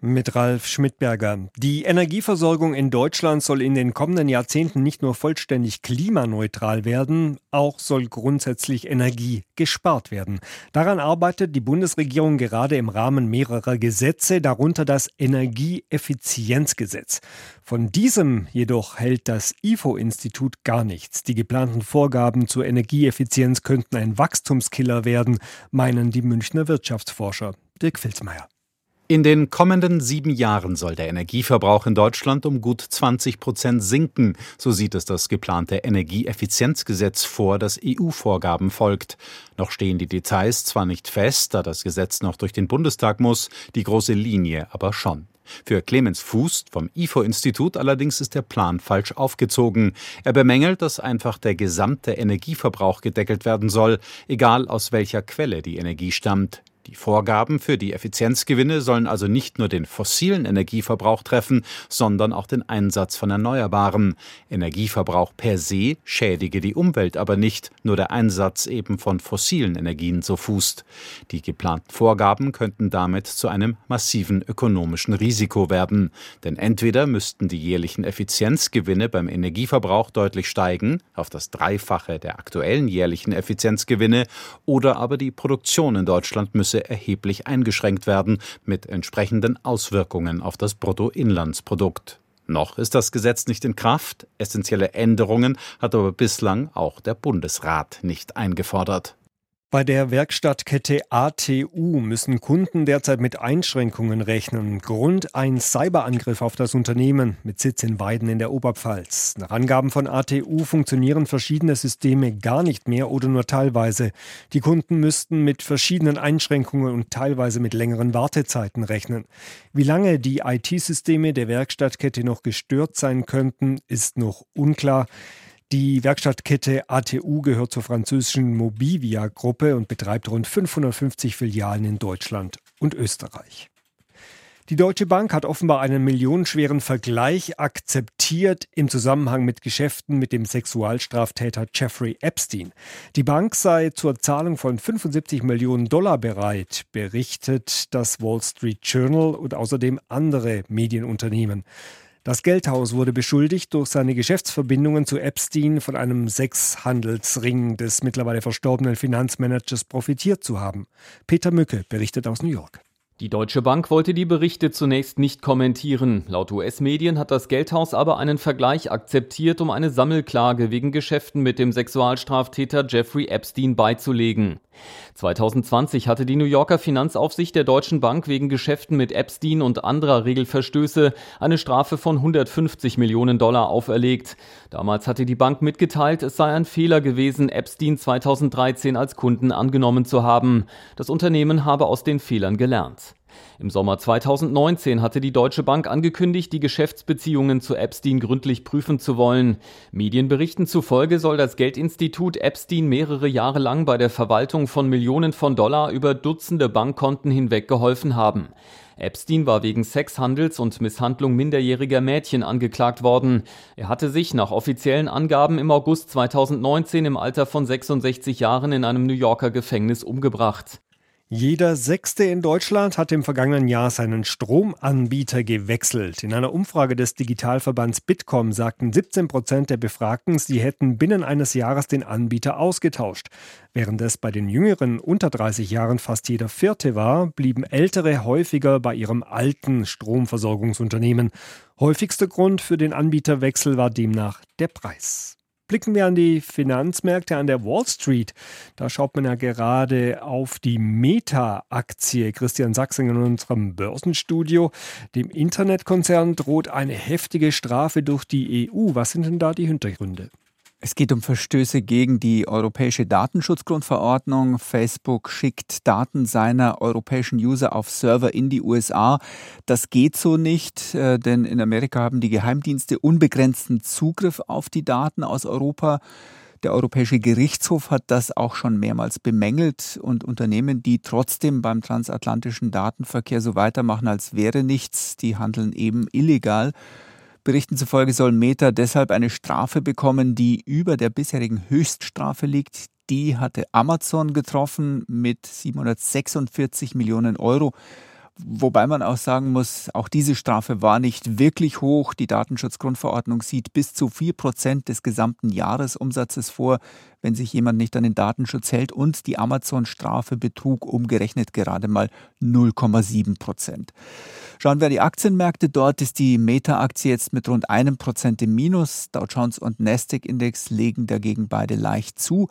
Mit Ralf Schmidberger. Die Energieversorgung in Deutschland soll in den kommenden Jahrzehnten nicht nur vollständig klimaneutral werden, auch soll grundsätzlich Energie gespart werden. Daran arbeitet die Bundesregierung gerade im Rahmen mehrerer Gesetze, darunter das Energieeffizienzgesetz. Von diesem jedoch hält das IFO-Institut gar nichts. Die geplanten Vorgaben zur Energieeffizienz könnten ein Wachstumskiller werden, meinen die Münchner Wirtschaftsforscher. Dirk Filzmeier. In den kommenden sieben Jahren soll der Energieverbrauch in Deutschland um gut 20 Prozent sinken. So sieht es das geplante Energieeffizienzgesetz vor, das EU-Vorgaben folgt. Noch stehen die Details zwar nicht fest, da das Gesetz noch durch den Bundestag muss, die große Linie aber schon. Für Clemens Fuß vom IFO-Institut allerdings ist der Plan falsch aufgezogen. Er bemängelt, dass einfach der gesamte Energieverbrauch gedeckelt werden soll, egal aus welcher Quelle die Energie stammt. Die Vorgaben für die Effizienzgewinne sollen also nicht nur den fossilen Energieverbrauch treffen, sondern auch den Einsatz von Erneuerbaren. Energieverbrauch per se schädige die Umwelt aber nicht, nur der Einsatz eben von fossilen Energien so fußt. Die geplanten Vorgaben könnten damit zu einem massiven ökonomischen Risiko werden. Denn entweder müssten die jährlichen Effizienzgewinne beim Energieverbrauch deutlich steigen, auf das Dreifache der aktuellen jährlichen Effizienzgewinne, oder aber die Produktion in Deutschland müsse Preise erheblich eingeschränkt werden, mit entsprechenden Auswirkungen auf das Bruttoinlandsprodukt. Noch ist das Gesetz nicht in Kraft. Essentielle Änderungen hat aber bislang auch der Bundesrat nicht eingefordert. Bei der Werkstattkette ATU müssen Kunden derzeit mit Einschränkungen rechnen. Grund ein Cyberangriff auf das Unternehmen mit Sitz in Weiden in der Oberpfalz. Nach Angaben von ATU funktionieren verschiedene Systeme gar nicht mehr oder nur teilweise. Die Kunden müssten mit verschiedenen Einschränkungen und teilweise mit längeren Wartezeiten rechnen. Wie lange die IT-Systeme der Werkstattkette noch gestört sein könnten, ist noch unklar. Die Werkstattkette ATU gehört zur französischen Mobivia-Gruppe und betreibt rund 550 Filialen in Deutschland und Österreich. Die Deutsche Bank hat offenbar einen millionenschweren Vergleich akzeptiert im Zusammenhang mit Geschäften mit dem Sexualstraftäter Jeffrey Epstein. Die Bank sei zur Zahlung von 75 Millionen Dollar bereit, berichtet das Wall Street Journal und außerdem andere Medienunternehmen. Das Geldhaus wurde beschuldigt, durch seine Geschäftsverbindungen zu Epstein von einem Sexhandelsring des mittlerweile verstorbenen Finanzmanagers profitiert zu haben. Peter Mücke berichtet aus New York. Die Deutsche Bank wollte die Berichte zunächst nicht kommentieren. Laut US-Medien hat das Geldhaus aber einen Vergleich akzeptiert, um eine Sammelklage wegen Geschäften mit dem Sexualstraftäter Jeffrey Epstein beizulegen. 2020 hatte die New Yorker Finanzaufsicht der Deutschen Bank wegen Geschäften mit Epstein und anderer Regelverstöße eine Strafe von 150 Millionen Dollar auferlegt. Damals hatte die Bank mitgeteilt, es sei ein Fehler gewesen, Epstein 2013 als Kunden angenommen zu haben. Das Unternehmen habe aus den Fehlern gelernt. Im Sommer 2019 hatte die Deutsche Bank angekündigt, die Geschäftsbeziehungen zu Epstein gründlich prüfen zu wollen. Medienberichten zufolge soll das Geldinstitut Epstein mehrere Jahre lang bei der Verwaltung von Millionen von Dollar über Dutzende Bankkonten hinweg geholfen haben. Epstein war wegen Sexhandels und Misshandlung minderjähriger Mädchen angeklagt worden. Er hatte sich nach offiziellen Angaben im August 2019 im Alter von 66 Jahren in einem New Yorker Gefängnis umgebracht. Jeder Sechste in Deutschland hat im vergangenen Jahr seinen Stromanbieter gewechselt. In einer Umfrage des Digitalverbands Bitkom sagten 17 Prozent der Befragten, sie hätten binnen eines Jahres den Anbieter ausgetauscht. Während es bei den Jüngeren unter 30 Jahren fast jeder Vierte war, blieben Ältere häufiger bei ihrem alten Stromversorgungsunternehmen. Häufigster Grund für den Anbieterwechsel war demnach der Preis. Blicken wir an die Finanzmärkte an der Wall Street. Da schaut man ja gerade auf die Meta-Aktie. Christian Sachsen in unserem Börsenstudio. Dem Internetkonzern droht eine heftige Strafe durch die EU. Was sind denn da die Hintergründe? Es geht um Verstöße gegen die europäische Datenschutzgrundverordnung. Facebook schickt Daten seiner europäischen User auf Server in die USA. Das geht so nicht, äh, denn in Amerika haben die Geheimdienste unbegrenzten Zugriff auf die Daten aus Europa. Der Europäische Gerichtshof hat das auch schon mehrmals bemängelt und Unternehmen, die trotzdem beim transatlantischen Datenverkehr so weitermachen, als wäre nichts, die handeln eben illegal. Berichten zufolge soll Meta deshalb eine Strafe bekommen, die über der bisherigen Höchststrafe liegt. Die hatte Amazon getroffen mit 746 Millionen Euro. Wobei man auch sagen muss, auch diese Strafe war nicht wirklich hoch. Die Datenschutzgrundverordnung sieht bis zu vier Prozent des gesamten Jahresumsatzes vor, wenn sich jemand nicht an den Datenschutz hält. Und die Amazon-Strafe betrug umgerechnet gerade mal 0,7 Prozent. Schauen wir die Aktienmärkte. Dort ist die Meta-Aktie jetzt mit rund einem Prozent im Minus. Dow Jones und Nasdaq-Index legen dagegen beide leicht zu.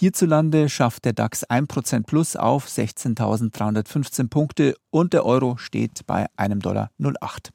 Hierzulande schafft der DAX 1% plus auf 16.315 Punkte und der Euro steht bei einem Dollar 08.